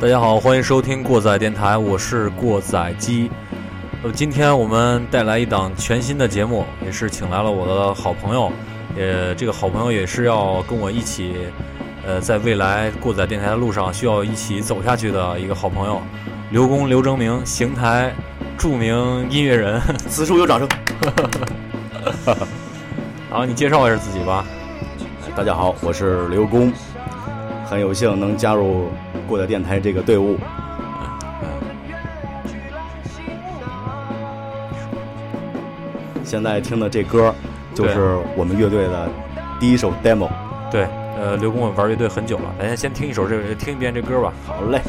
大家好，欢迎收听过载电台，我是过载机。呃，今天我们带来一档全新的节目，也是请来了我的好朋友，也这个好朋友也是要跟我一起，呃，在未来过载电台的路上需要一起走下去的一个好朋友，刘工刘征明，邢台著名音乐人。此处有掌声。好，你介绍一下自己吧。大家好，我是刘工，很有幸能加入过的电台这个队伍。现在听的这歌，就是我们乐队的第一首 demo。对，呃，刘工我玩乐队很久了，咱先听一首这，听一遍这歌吧。好嘞。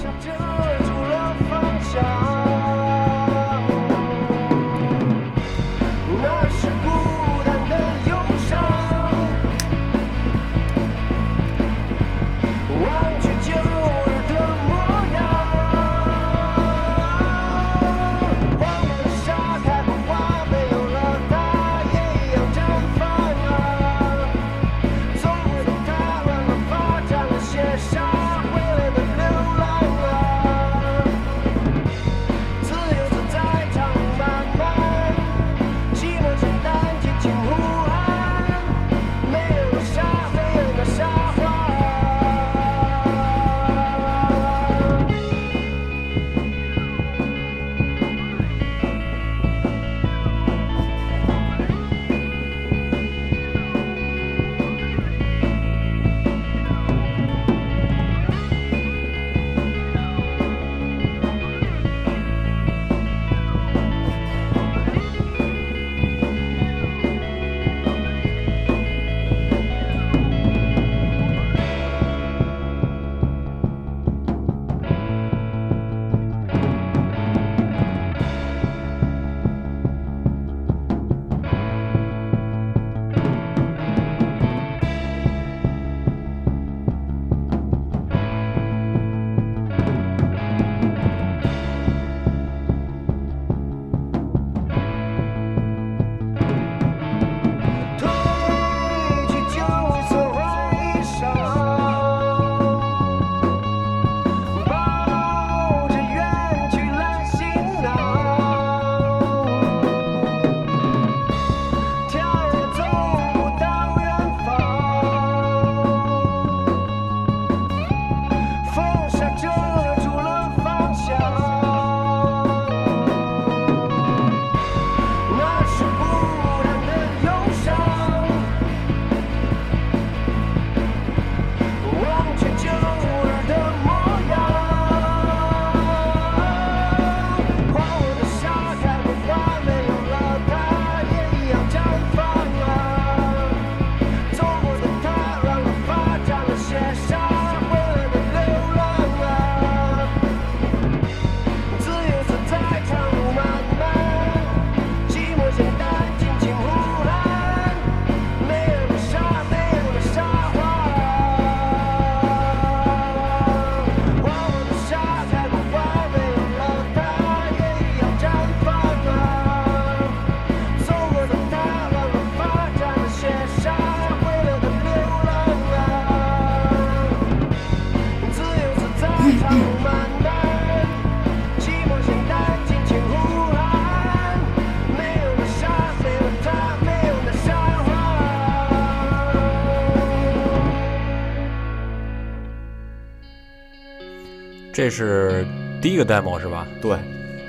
这是第一个 demo 是吧？对，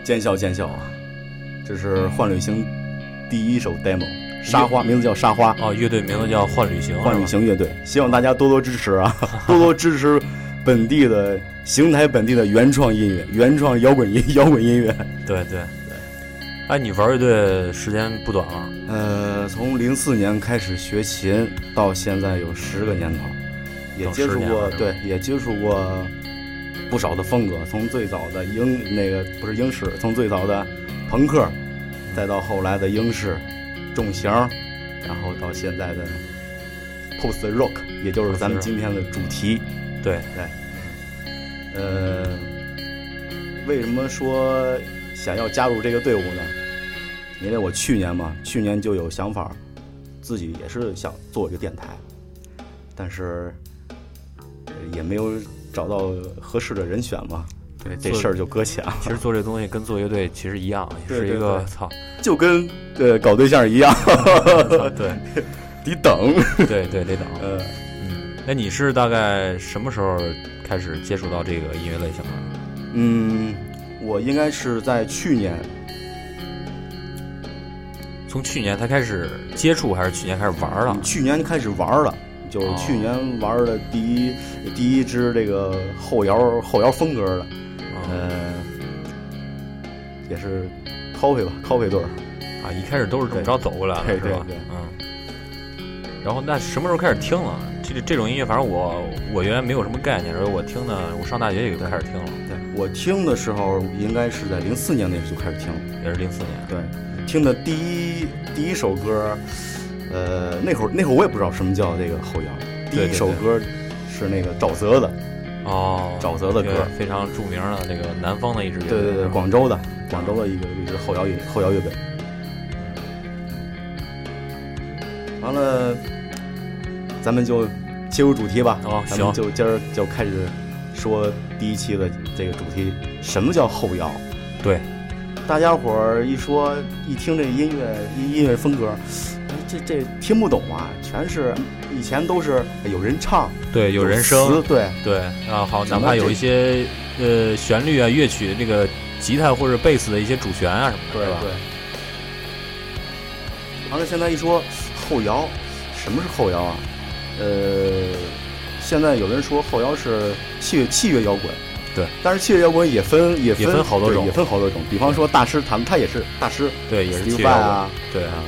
见笑见笑啊！这是幻旅行第一首 demo，沙花，名字叫沙花哦，乐队名字叫幻旅行，幻旅行乐队，希望大家多多支持啊，多多支持本地的邢台本地的原创音乐，原创摇滚音摇滚音乐。对对对，哎，你玩乐队时间不短了？呃，从零四年开始学琴，到现在有十个年头，也接触过，对，也接触过。不少的风格，从最早的英那个不是英式，从最早的朋克，再到后来的英式重型，然后到现在的 post rock，也就是咱们今天的主题。对对，呃，为什么说想要加入这个队伍呢？因为我去年嘛，去年就有想法，自己也是想做一个电台，但是也没有。找到合适的人选嘛，对，这事儿就搁浅了。其实做这东西跟做乐队其实一样，也是一个操，就跟呃搞对象一样，对，得等，对对得等。呃嗯，那你是大概什么时候开始接触到这个音乐类型的？嗯，我应该是在去年，从去年才开始接触，还是去年开始玩了？去年开始玩了，就是去年玩的第一第一支这个后摇后摇风格的，呃，也是 copy 吧，copy 队儿啊，一开始都是这么着走过来的，是吧？嗯。然后那什么时候开始听了？这这种音乐，反正我我原来没有什么概念，然后我听的，我上大学也就开始听了。对我听的时候，应该是在零四年那时候就开始听了，也是零四年。对，听的第一第一首歌，呃，那会儿那会儿我也不知道什么叫这个后摇，第一首歌是那个沼泽的，哦，沼泽的歌，非常著名的那个南方的一支乐队，对对对，广州的广州的一个一支后摇乐后摇乐队。完了，咱们就切入主题吧。哦，咱们就今儿就开始说第一期的这个主题，什么叫后摇？对，大家伙儿一说一听这音乐音乐风格，这这听不懂啊，全是以前都是有人唱，对，有人声，对对啊，好，哪怕有一些呃旋律啊、乐曲的这个吉他或者贝斯的一些主旋啊什么的，对吧？对。完了，现在一说。后摇，什么是后摇啊？呃，现在有人说后摇是器乐器乐摇滚，对。但是器乐摇滚也分也分好多种，也分好多种。比方说大师，他们他也是大师，对，也是器乐啊，对啊。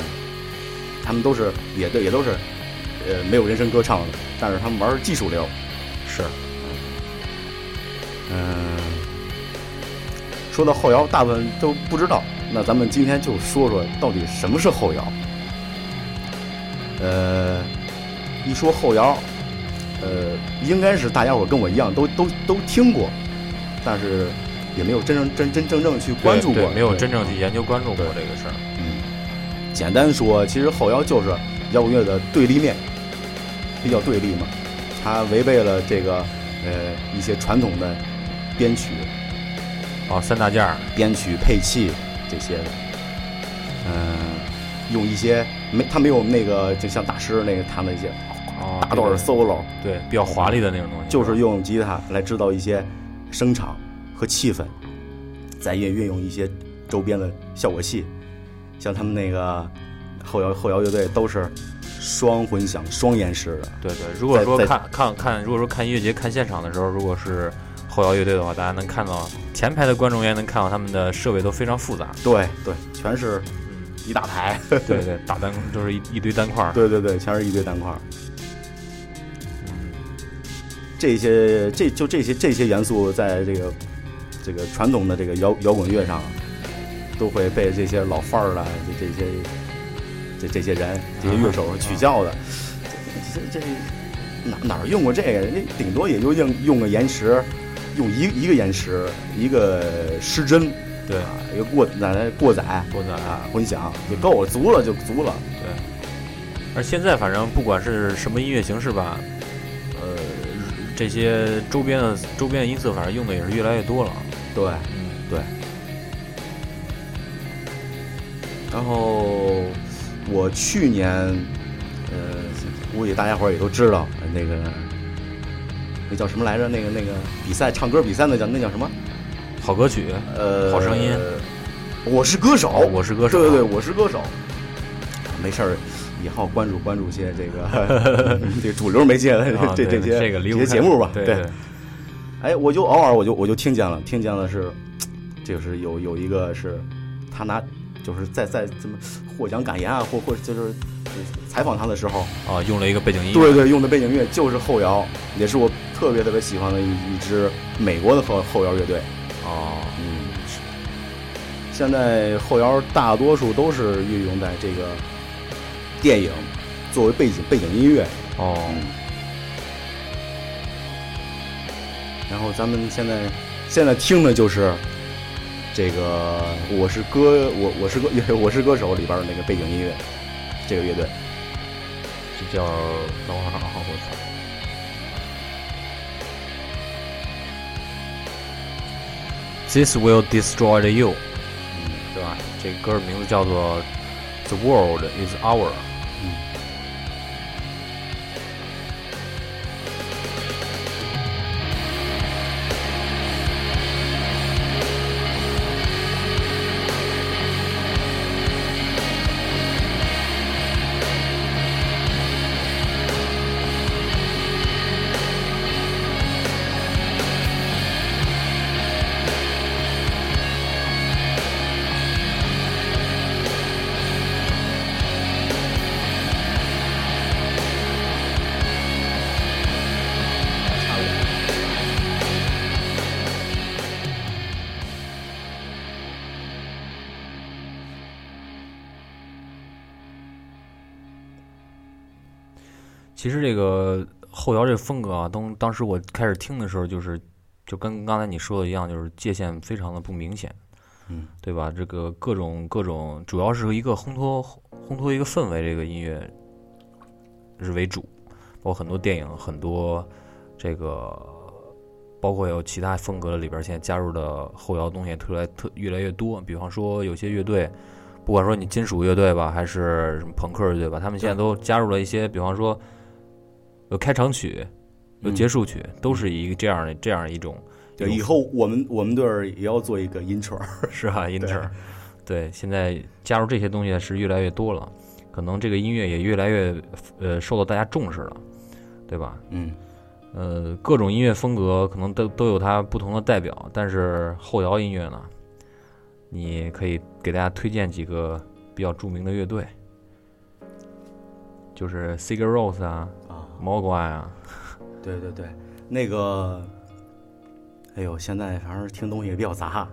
他们都是也对，也都是呃没有人声歌唱的，但是他们玩技术流。是。嗯，说到后摇，大部分都不知道。那咱们今天就说说到底什么是后摇。呃，一说后摇，呃，应该是大家伙跟我一样都都都听过，但是也没有真正真真正正去关注过，没有真正去研究关注过这个事儿。嗯，简单说，其实后摇就是摇滚乐的对立面，比较对立嘛，它违背了这个呃一些传统的编曲，哦，三大件儿，编曲配器这些的，嗯，用一些。没，他没有那个，就像大师那个弹的一些大段 solo，对，比较华丽的那种东西，就是用吉他来制造一些声场和气氛，再也运用一些周边的效果器，像他们那个后摇后摇乐队都是双混响、双延时的。对对，如果说看看看，如果说看音乐节看现场的时候，如果是后摇乐队的话，大家能看到前排的观众也能看到他们的设备都非常复杂。对对，全是。一大排，对对，大单就是一一堆单块对对对，全是一堆单块这些这就这些这些元素，在这个这个传统的这个摇摇滚乐上，都会被这些老范儿的这这些这这些人这些乐手取笑的。这这哪哪用过这个？人家顶多也就用用个延时，用一一个延时，一个失真。对啊，一个过奶奶过载过载啊，混响就够了，足了就足了。对，而现在反正不管是什么音乐形式吧，呃，这些周边的周边的音色，反正用的也是越来越多了。对，嗯，对。然后我去年，呃，估计大家伙儿也都知道，那个那叫什么来着？那个那个比赛唱歌比赛那叫那叫什么？好歌曲，呃，好声音，我是歌手，我是歌手，对对对，我是歌手。没事儿，以后关注关注些这个 这主流媒介的这这些节目吧。对，哎，我就偶尔我就我就听见了，听见了是，就是有有一个是，他拿就是在在怎么获奖感言啊，或或就是采访他的时候啊，用了一个背景音乐，对对，用的背景音乐就是后摇，也是我特别特别喜欢的一一支美国的后后摇乐队。哦，嗯，现在后摇大多数都是运用在这个电影作为背景背景音乐哦。然后咱们现在现在听的就是这个我是歌，我我是歌，我是歌手里边的那个背景音乐，这个乐队。这叫，等会儿啊，我操。this will destroy you。嗯，对吧？这歌的名字叫做，the world is our。其实这个后摇这风格啊，当当时我开始听的时候，就是就跟刚才你说的一样，就是界限非常的不明显，嗯，对吧？这个各种各种，主要是一个烘托烘托一个氛围，这个音乐是为主，包括很多电影，很多这个包括有其他风格的里边，现在加入的后摇东西特来特越来越多。比方说有些乐队，不管说你金属乐队吧，还是什么朋克乐队吧，他们现在都加入了一些，比方说。有开场曲，有结束曲，都是一个这样的这样一种。对，以后我们我们队儿也要做一个 intro，是吧？intro，对，现在加入这些东西是越来越多了，可能这个音乐也越来越呃受到大家重视了，对吧？嗯，呃，各种音乐风格可能都都有它不同的代表，但是后摇音乐呢，你可以给大家推荐几个比较著名的乐队，就是 Ros 啊。魔怪啊，对对对，那个，哎呦，现在反正听东西也比较杂，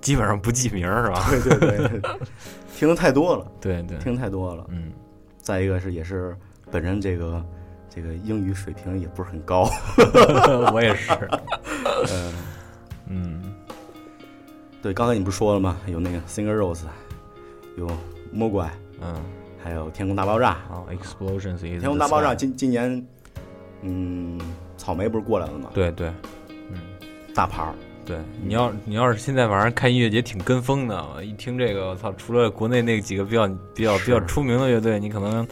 基本上不记名是吧？对对对，听的太多了，对对，听太多了。嗯，再一个是也是本人这个这个英语水平也不是很高，我也是。嗯嗯，对，刚才你不是说了吗？有那个 Singer Rose，有魔怪，嗯。还有《天空大爆炸》啊，《Explosions》。天空大爆炸今今年，嗯，草莓不是过来了吗？对对，嗯，大牌儿。对，你要你要是现在晚上看音乐节挺跟风的，一听这个，我操！除了国内那几个比较比较比较出名的乐队，你可能。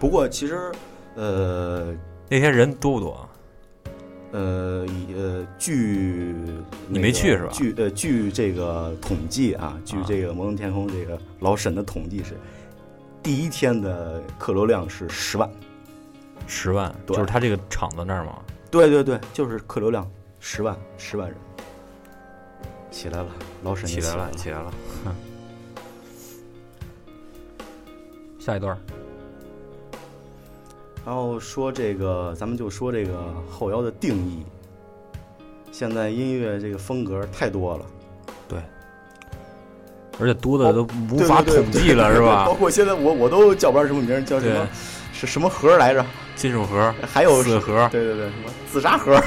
不过其实，呃，那天人多不多？呃呃，据你没去是吧？据呃据这个统计啊，据这个摩登天空这个老沈的统计是。第一天的客流量是十万，十万，就是他这个厂子那儿吗？对对对，就是客流量十万，十万人起来了，老沈起来了，起来了。下一段，然后说这个，咱们就说这个后腰的定义。现在音乐这个风格太多了。而且多的都无法统计了，是吧？包括现在我我都叫不上什么名，叫什么是什么盒来着？金属盒，还有死盒，对对对，什么自杀盒？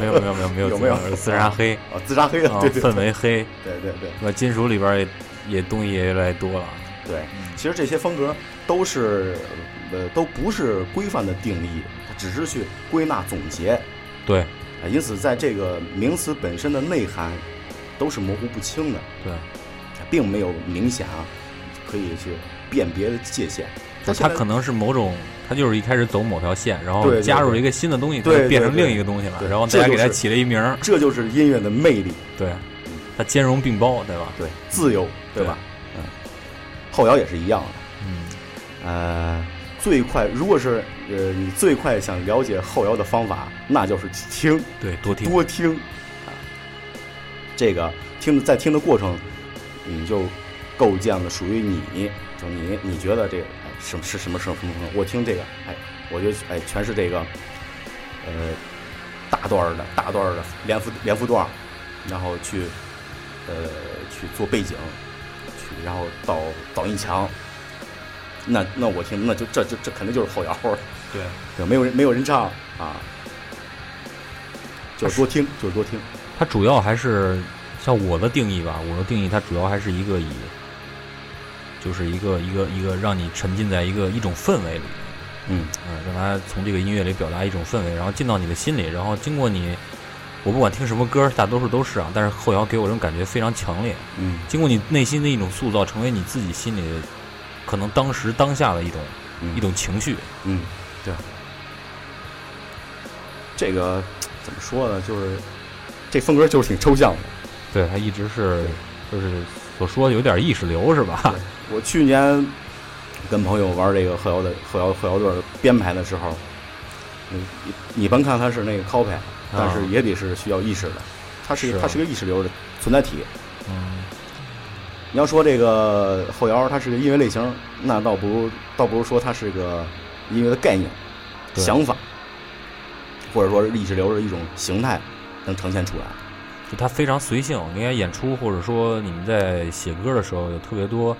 没有没有没有没有有没有自杀黑？啊，自杀黑啊，对氛围黑，对对对。那金属里边也也东西也越来越多了。对，其实这些风格都是呃都不是规范的定义，它只是去归纳总结。对，因此在这个名词本身的内涵都是模糊不清的。对。并没有明显啊，可以去辨别的界限。它可能是某种，它就是一开始走某条线，然后加入一个新的东西，就变成另一个东西了。然后大家给它起了一名儿，这就是音乐的魅力。对，它兼容并包，对吧？对，自由，对吧？嗯，后摇也是一样的。嗯，呃，最快，如果是呃你最快想了解后摇的方法，那就是听，对，多听，多听。啊，这个听在听的过程。你就构建了属于你，就你你觉得这个哎什么是什么什么什么？我听这个哎，我觉得哎全是这个呃大段的大段的连复连复段，然后去呃去做背景，去然后导导音墙。那那我听那就这这这肯定就是后摇对对，没有人没有人唱啊，就是多听就是多听，它主要还是。像我的定义吧，我的定义它主要还是一个以，就是一个一个一个让你沉浸在一个一种氛围里，嗯嗯，让它从这个音乐里表达一种氛围，然后进到你的心里，然后经过你我不管听什么歌，大多数都是啊，但是后摇给我这种感觉非常强烈。嗯，经过你内心的一种塑造，成为你自己心里可能当时当下的一种一种情绪。嗯，对。这个怎么说呢？就是这风格就是挺抽象的。对他一直是就是所说有点意识流是吧？我去年跟朋友玩这个后摇的后摇后摇队编排的时候，你你甭看他是那个 copy。但是也得是需要意识的，它是它是个意识流的存在体。嗯，你要说这个后摇它是个音乐类型，那倒不如倒不如说它是个音乐的概念、想法，或者说是意识流的一种形态能呈现出来。就它非常随性，应该演出或者说你们在写歌的时候有特别多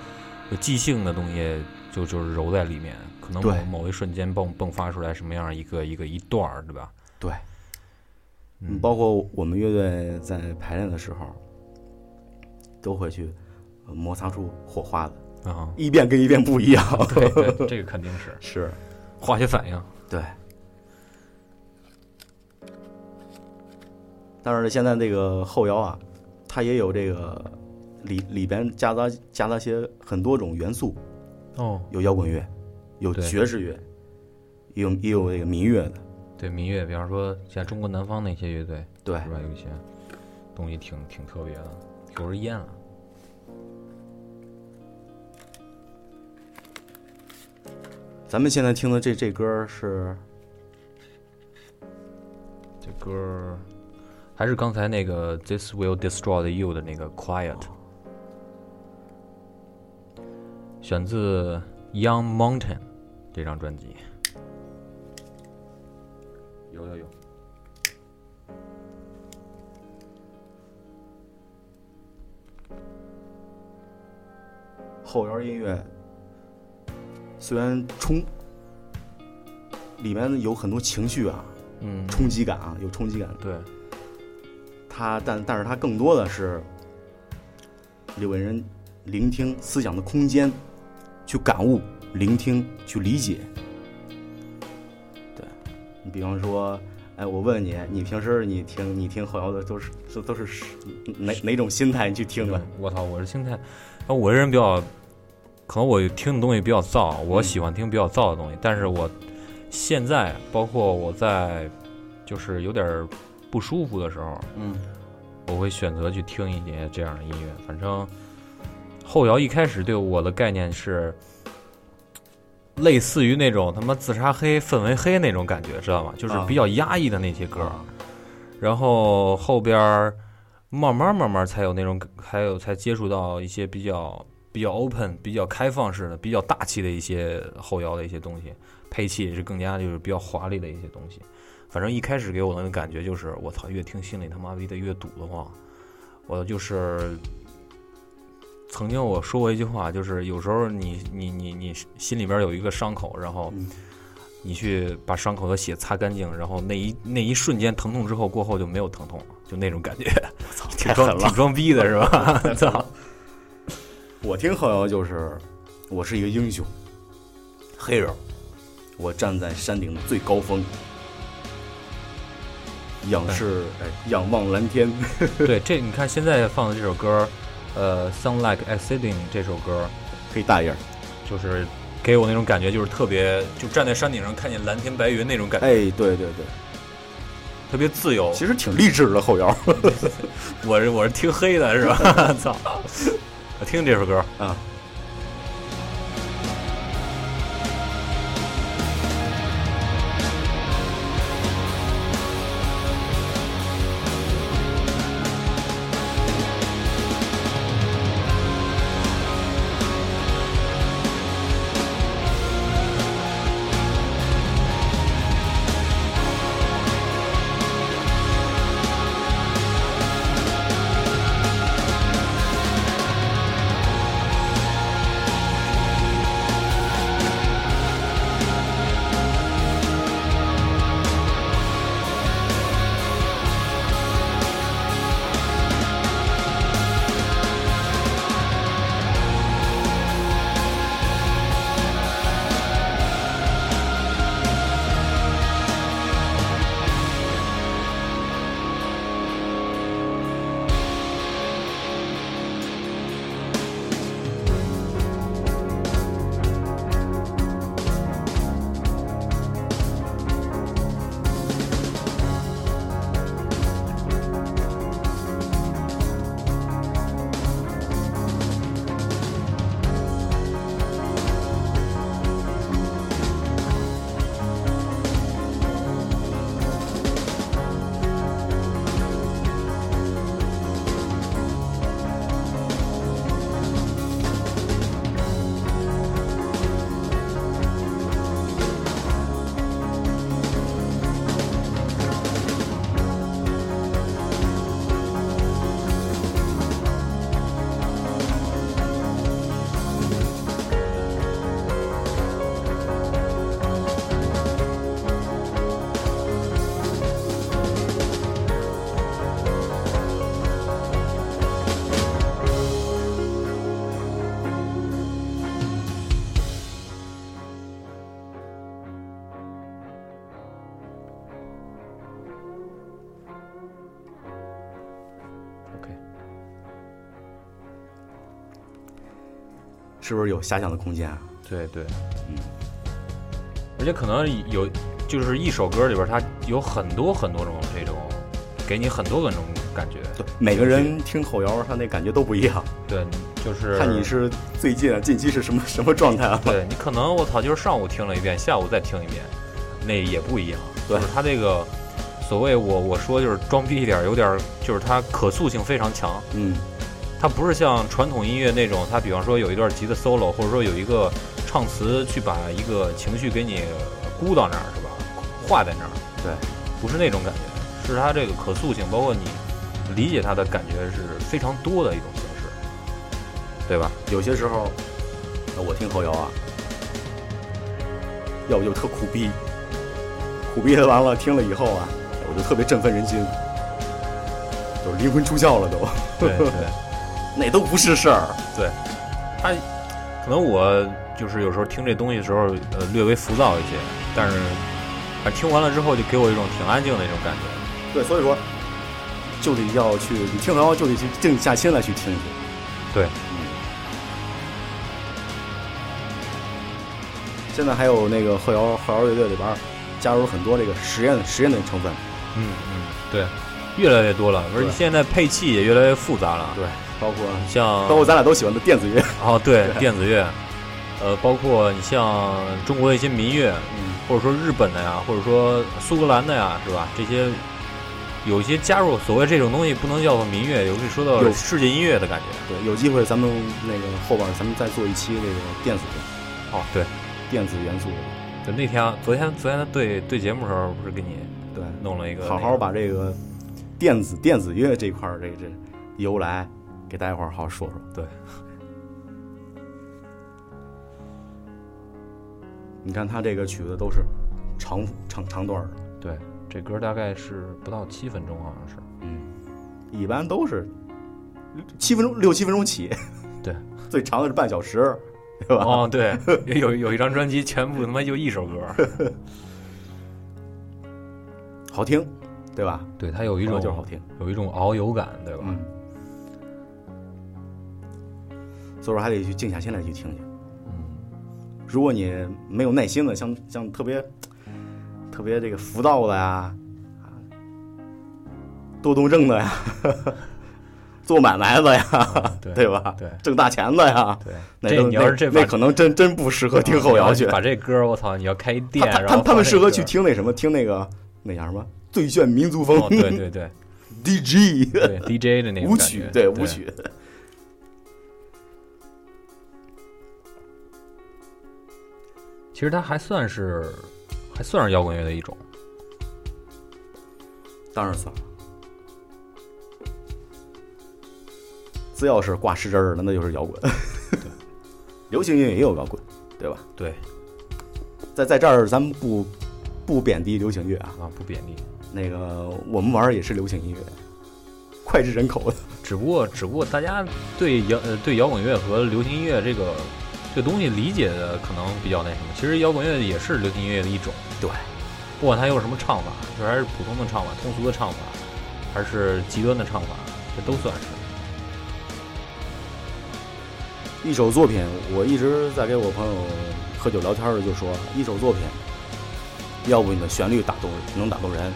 有即兴的东西，就就是揉在里面，可能某某一瞬间迸迸发出来什么样一个一个一段儿，对吧？对。嗯，包括我们乐队在排练的时候，都会去摩擦出火花的啊，一遍跟一遍不一样。对，这个肯定是 是化学反应。对。但是现在这个后摇啊，它也有这个里里边夹杂夹杂些很多种元素哦，有摇滚乐，有爵士乐，也有也有这个民乐的。对民乐，比方说像中国南方那些乐队，对，是吧？有一些东西挺挺特别的，有人烟了。咱们现在听的这这歌是，这歌还是刚才那个《This Will Destroy You》的那个《Quiet》，选自《Young Mountain》这张专辑。有有有，后摇音乐虽然冲，里面有很多情绪啊，嗯，冲击感啊，有冲击感。对，它但但是他更多的是留给人聆听思想的空间，去感悟、聆听、去理解。对你比方说，哎，我问你，你平时你听你听后摇的都是都都是哪哪种心态你去听的？我操，我是心态，我这人比较，可能我听的东西比较燥，我喜欢听比较燥的东西。但是我现在，包括我在就是有点不舒服的时候，嗯，我会选择去听一些这样的音乐。反正后摇一开始对我的概念是。类似于那种他妈自杀黑、氛围黑那种感觉，知道吗？就是比较压抑的那些歌，然后后边慢慢慢慢才有那种，还有才接触到一些比较比较 open、比较开放式的、比较大气的一些后摇的一些东西，配器也是更加就是比较华丽的一些东西。反正一开始给我的感觉就是，我操，越听心里他妈逼的越堵得慌，我就是。曾经我说过一句话，就是有时候你你你你心里边有一个伤口，然后你去把伤口的血擦干净，然后那一那一瞬间疼痛之后过后就没有疼痛了，就那种感觉。操，挺装挺装逼的是吧？操！我听后摇就是我是一个英雄，hero，我站在山顶的最高峰，仰视哎仰望蓝天。对，这你看现在放的这首歌。呃，Sound Like Ascending 这首歌可以大一点，就是给我那种感觉，就是特别，就站在山顶上看见蓝天白云那种感觉。哎，对对对，特别自由。其实挺励志的后摇。我是我是听黑的，是吧？操！我听这首歌啊。是不是有遐想的空间啊？对对，嗯，而且可能有，就是一首歌里边它有很多很多种这种，给你很多个那种感觉。对，每个人听口摇，他那感觉都不一样。对，就是看你是最近近期是什么什么状态啊？对你可能我操，就是上午听了一遍，下午再听一遍，那也不一样。对，他这个所谓我我说就是装逼一点，有点就是它可塑性非常强。嗯。它不是像传统音乐那种，它比方说有一段吉他 solo，或者说有一个唱词去把一个情绪给你箍到那儿，是吧？画在那儿。对，不是那种感觉，是它这个可塑性，包括你理解它的感觉是非常多的一种形式，对吧？有些时候，我听后摇啊，要不就特苦逼，苦逼的完了，听了以后啊，我就特别振奋人心，就是灵魂出窍了都。对 对。那都不是事儿，对，他可能我就是有时候听这东西的时候，呃，略微浮躁一些，但是，听完了之后就给我一种挺安静的一种感觉。对，所以说，就得要去，你听完就得去静下心来去听一听。对，嗯。现在还有那个后摇后摇乐队里边加入很多这个实验实验的成分。嗯嗯，对，越来越多了，而且现在配器也越来越复杂了。对。包括像，包括咱俩都喜欢的电子乐哦，对，电子乐，呃，包括你像中国的一些民乐，嗯，或者说日本的呀，或者说苏格兰的呀，是吧？这些有一些加入所谓这种东西，不能叫做民乐，有是说到世界音乐的感觉。对，有机会咱们那个后边咱们再做一期这个电子乐。哦，对，电子元素。就那天，昨天，昨天对对节目的时候，不是给你对弄了一个，好好把这个电子电子乐这块儿这这由来。给大家伙儿好好说说。对，你看他这个曲子都是长长长段的。对，这歌大概是不到七分钟，好像是。嗯，一般都是七分钟，六七分钟起。对，最长的是半小时，对吧？哦，对，有有一张专辑全部他妈就一首歌，好听，对吧？对，它有一种就是好听，有一种遨游感，对吧？嗯。所以说还得去静下心来去听听。嗯，如果你没有耐心的，像像特别特别这个浮躁的呀，多动症的呀，做买卖的呀，对吧？对，挣大钱的呀，对，那你要是这那可能真真不适合听后摇去。把这歌我操，你要开店，他他他们适合去听那什么，听那个那叫什么最炫民族风，对对对，DJ，对 DJ 的那舞曲，对舞曲。其实它还算是，还算是摇滚乐的一种，当然算了。只要是挂失真儿的，那就是摇滚。流行音乐也有摇滚，对吧？对。在在这儿，咱们不不贬低流行乐啊啊，不贬低。那个我们玩儿也是流行音乐，脍炙人口的。只不过，只不过大家对摇呃对摇滚乐和流行音乐这个。这东西理解的可能比较那什么，其实摇滚乐也是流行音乐的一种。对，不管它用什么唱法，就还是普通的唱法、通俗的唱法，还是极端的唱法，这都算是。一首作品，我一直在给我朋友喝酒聊天的就说，一首作品，要不你的旋律打动能打动人，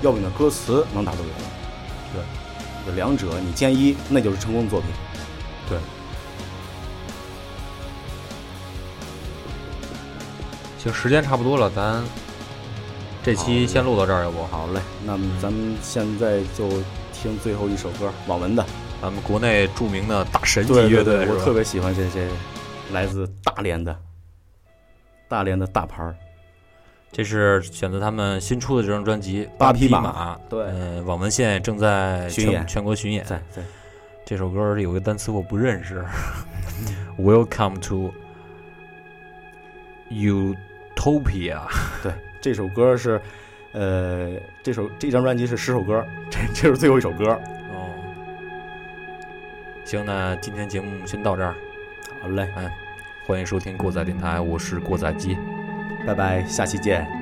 要不你的歌词能打动人。对，这两者你兼一，那就是成功的作品。行，时间差不多了，咱这期先录到这儿，要不？好嘞，那么咱们现在就听最后一首歌，网文的，咱们国内著名的大神级乐队，我特别喜欢这些来自大连的大连的大牌儿。这是选择他们新出的这张专辑《八匹马》。对，嗯，网文现在正在巡演，全国巡演。对对，这首歌有个单词我不认识，Welcome to you。Topia，对，这首歌是，呃，这首这张专辑是十首歌，这这是最后一首歌。哦，行，那今天节目先到这儿。好嘞，嗯，欢迎收听过载电台，我是过载机，拜拜，下期见。